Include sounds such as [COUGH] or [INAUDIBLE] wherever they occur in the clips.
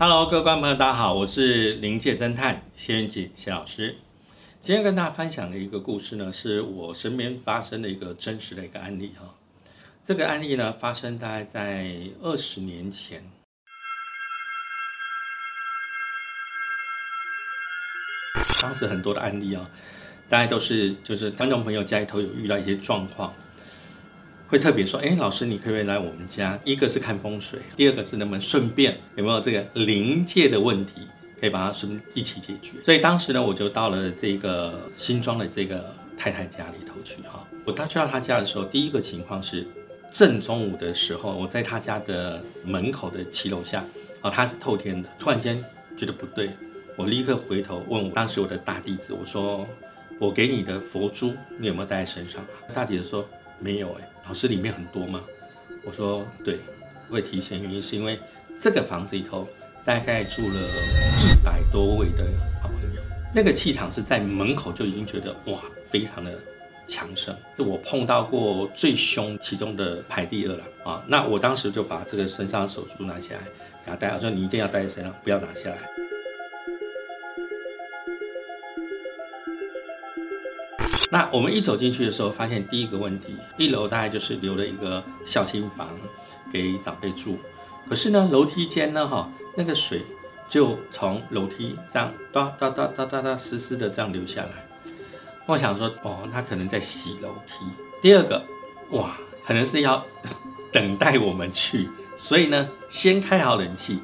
Hello，各位观众朋友，大家好，我是临界侦探谢元锦谢老师。今天跟大家分享的一个故事呢，是我身边发生的一个真实的一个案例哈。这个案例呢，发生大概在二十年前。当时很多的案例啊，大概都是就是观众朋友家里头有遇到一些状况，会特别说，哎，老师你可不可以来我们家？一个是看风水，第二个是能不能顺便有没有这个临界的问题，可以把它顺一起解决。所以当时呢，我就到了这个新庄的这个太太家里头去哈。我到去到她家的时候，第一个情况是正中午的时候，我在她家的门口的七楼下，哦，她是透天的，突然间觉得不对。我立刻回头问我当时我的大弟子，我说：“我给你的佛珠，你有没有带在身上？”大弟子说：“没有。”哎，老师里面很多吗？我说：“对。”会提醒原因是因为这个房子里头大概住了一百多位的好朋友，那个气场是在门口就已经觉得哇，非常的强盛，是我碰到过最凶其中的排第二了啊。那我当时就把这个身上的手珠拿下来给他戴，我说：“你一定要戴在身上，不要拿下来。”那我们一走进去的时候，发现第一个问题，一楼大概就是留了一个孝亲房给长辈住，可是呢，楼梯间呢，哈，那个水就从楼梯这样哒哒哒哒哒哒湿湿的这样流下来。我想说，哦，他可能在洗楼梯。第二个，哇，可能是要 [LAUGHS] 等待我们去，所以呢，先开好冷气，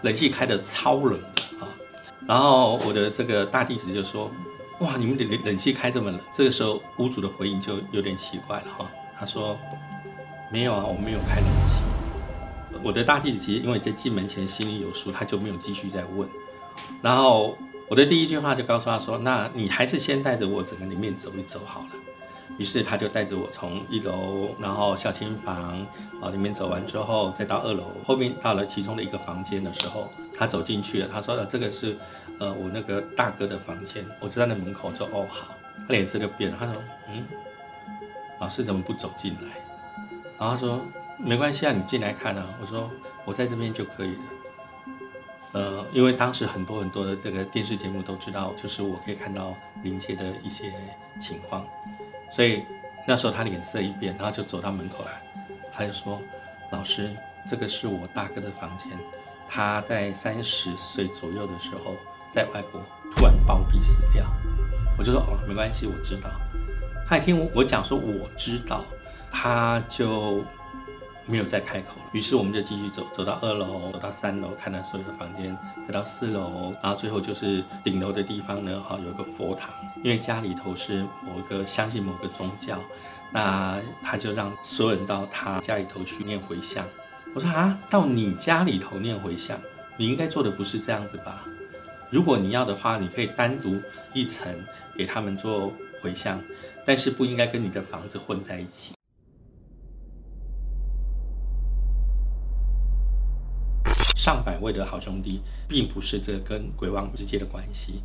冷气开的超冷啊。然后我的这个大弟子就说。哇，你们冷冷气开这么冷，这个时候屋主的回应就有点奇怪了哈。他说：“没有啊，我没有开冷气。”我的大弟子其实因为在进门前心里有数，他就没有继续再问。然后我的第一句话就告诉他说：“那你还是先带着我整个里面走一走好了。”于是他就带着我从一楼，然后小青房啊里面走完之后，再到二楼，后面到了其中的一个房间的时候，他走进去了。他说：“这个是呃我那个大哥的房间。”我就在那门口说：“哦好。”他脸色就变了。他说：“嗯，老师怎么不走进来？”然后他说：“没关系啊，你进来看啊。”我说：“我在这边就可以了。”呃，因为当时很多很多的这个电视节目都知道，就是我可以看到临界的一些情况。所以那时候他脸色一变，然后就走到门口来，他就说：“老师，这个是我大哥的房间，他在三十岁左右的时候在外国突然暴毙死掉。”我就说：“哦，没关系，我知道。”他一听我讲说我知道，他就。没有再开口，于是我们就继续走，走到二楼，走到三楼，看到所有的房间，再到四楼，然后最后就是顶楼的地方呢，哈，有一个佛堂，因为家里头是某一个相信某个宗教，那他就让所有人到他家里头去念回向。我说啊，到你家里头念回向，你应该做的不是这样子吧？如果你要的话，你可以单独一层给他们做回向，但是不应该跟你的房子混在一起。上百位的好兄弟，并不是这跟鬼王直接的关系，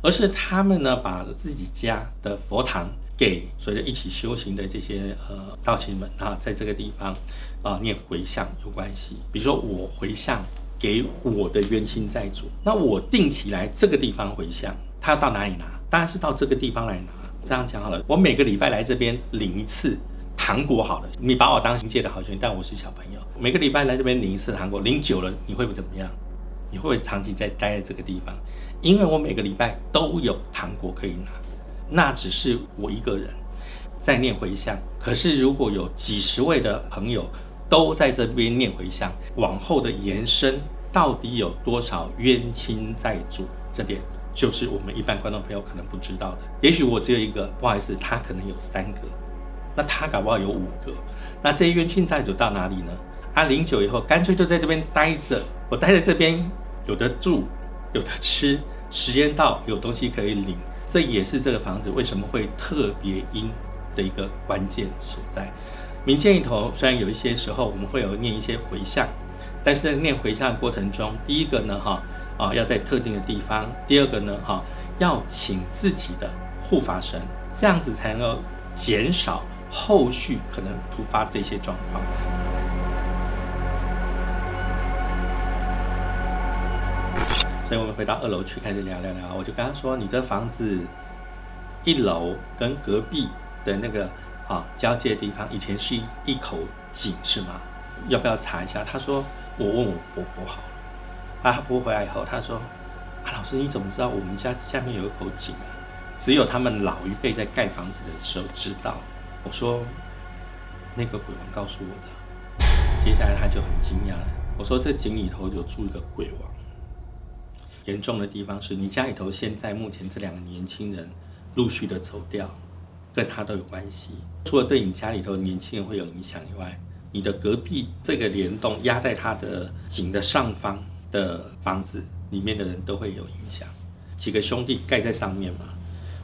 而是他们呢把自己家的佛堂给随着一起修行的这些呃道亲们啊，在这个地方啊念回向有关系。比如说我回向给我的冤亲债主，那我定期来这个地方回向，他要到哪里拿？当然是到这个地方来拿。这样讲好了，我每个礼拜来这边领一次。糖果好了，你把我当新界的好兄弟，但我是小朋友。每个礼拜来这边领一次糖果，领久了你会不怎么样？你会不会长期在待在这个地方？因为我每个礼拜都有糖果可以拿，那只是我一个人在念回向。可是如果有几十位的朋友都在这边念回向，往后的延伸到底有多少冤亲债主？这点就是我们一般观众朋友可能不知道的。也许我只有一个，不好意思，他可能有三个。那他搞不好有五个，那这些冤亲债主到哪里呢？他领酒以后，干脆就在这边待着。我待在这边，有的住，有的吃，时间到有东西可以领。这也是这个房子为什么会特别阴的一个关键所在。民间里头虽然有一些时候我们会有念一些回向，但是在念回向的过程中，第一个呢，哈啊要在特定的地方；第二个呢，哈要请自己的护法神，这样子才能够减少。后续可能突发这些状况。所以我们回到二楼去开始聊聊聊。我就跟他说：“你这房子一楼跟隔壁的那个啊交界的地方，以前是一口井是吗？要不要查一下？”他说：“我问我婆婆好。”啊，他拨回来以后，他说：“啊，老师你怎么知道我们家下面有一口井？只有他们老一辈在盖房子的时候知道。”我说：“那个鬼王告诉我的。”接下来他就很惊讶了。我说：“这井里头有住一个鬼王。严重的地方是你家里头现在目前这两个年轻人陆续的走掉，跟他都有关系。除了对你家里头年轻人会有影响以外，你的隔壁这个联动压在他的井的上方。”的房子里面的人都会有影响，几个兄弟盖在上面嘛，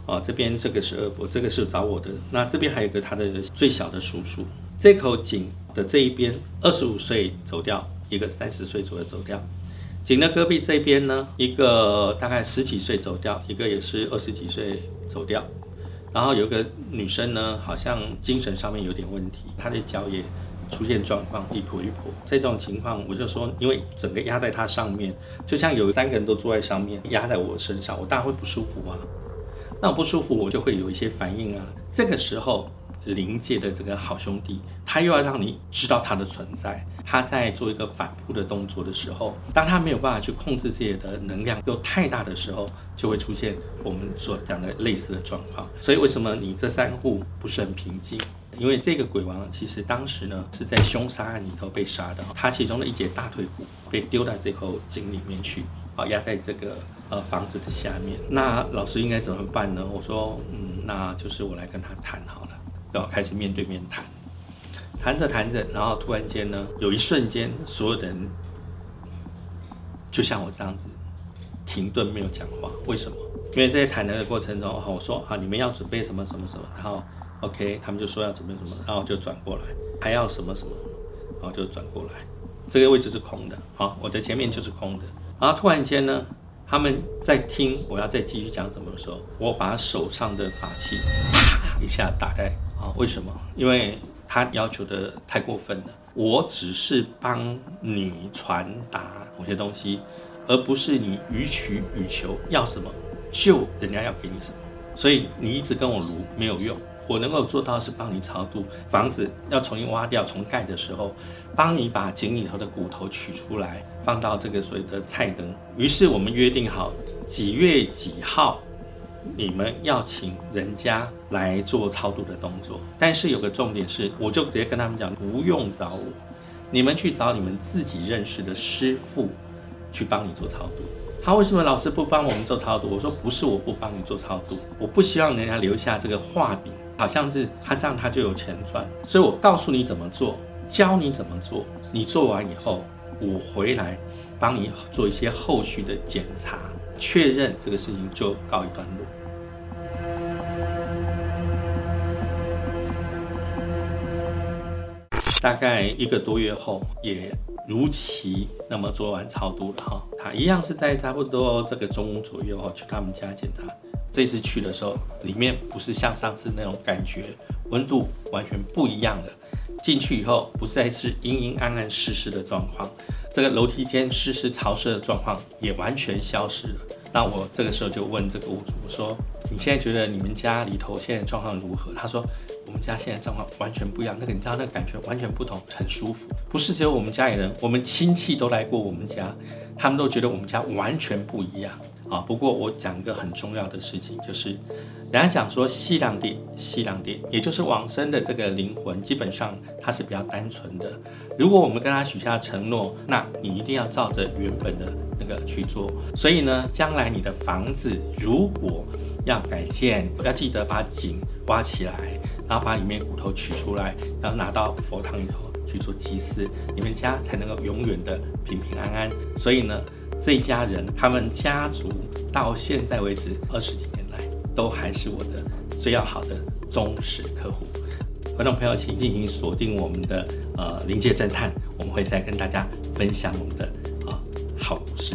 哦，这边这个是二伯，这个是找我的，那这边还有一个他的最小的叔叔，这口井的这一边二十五岁走掉，一个三十岁左右走掉，井的隔壁这边呢，一个大概十几岁走掉，一个也是二十几岁走掉，然后有个女生呢，好像精神上面有点问题，她的脚也。出现状况一跛一跛，这种情况我就说，因为整个压在她上面，就像有三个人都坐在上面压在我身上，我当然会不舒服啊。那我不舒服，我就会有一些反应啊。这个时候，临界的这个好兄弟，他又要让你知道他的存在。他在做一个反扑的动作的时候，当他没有办法去控制自己的能量又太大的时候，就会出现我们所讲的类似的状况。所以，为什么你这三户不是很平静？因为这个鬼王其实当时呢是在凶杀案里头被杀的，他其中的一节大腿骨被丢到这口井里面去，啊，压在这个呃房子的下面。那老师应该怎么办呢？我说，嗯，那就是我来跟他谈好了，然后开始面对面谈，谈着谈着，然后突然间呢，有一瞬间，所有人就像我这样子停顿没有讲话，为什么？因为在谈的过程中，我说啊，你们要准备什么什么什么，然后。OK，他们就说要准备什么，然后就转过来，还要什么什么，然后就转过来，这个位置是空的，好，我的前面就是空的。然后突然间呢，他们在听我要再继续讲什么的时候，我把手上的法器啪一下打开啊，为什么？因为他要求的太过分了，我只是帮你传达某些东西，而不是你予取予求，要什么就人家要给你什么，所以你一直跟我撸没有用。我能够做到是帮你超度房子，要重新挖掉重盖的时候，帮你把井里头的骨头取出来，放到这个所谓的菜灯。于是我们约定好几月几号，你们要请人家来做超度的动作。但是有个重点是，我就直接跟他们讲，不用找我，你们去找你们自己认识的师傅去帮你做超度。他为什么老是不帮我们做超度？我说不是我不帮你做超度，我不希望人家留下这个画饼。好像是他这样，他就有钱赚。所以我告诉你怎么做，教你怎么做。你做完以后，我回来帮你做一些后续的检查，确认这个事情就告一段落。大概一个多月后，也如期那么做完超度了哈。他一样是在差不多这个中午左右哈，去他们家检查。这次去的时候，里面不是像上次那种感觉，温度完全不一样了。进去以后，不再是阴阴暗暗湿湿的状况，这个楼梯间湿湿潮湿的状况也完全消失了。那我这个时候就问这个屋主我说：“你现在觉得你们家里头现在状况如何？”他说：“我们家现在状况完全不一样，那个你知道那个感觉完全不同，很舒服。不是只有我们家里人，我们亲戚都来过我们家，他们都觉得我们家完全不一样。”啊，不过我讲一个很重要的事情，就是人家讲说西凉地，西凉地，也就是往生的这个灵魂，基本上它是比较单纯的。如果我们跟他许下承诺，那你一定要照着原本的那个去做。所以呢，将来你的房子如果要改建，要记得把井挖起来，然后把里面骨头取出来，然后拿到佛堂里头去做祭祀，你们家才能够永远的平平安安。所以呢。这一家人，他们家族到现在为止二十几年来，都还是我的最要好的忠实客户。观众朋友，请进行锁定我们的呃临界侦探，我们会再跟大家分享我们的啊好故事。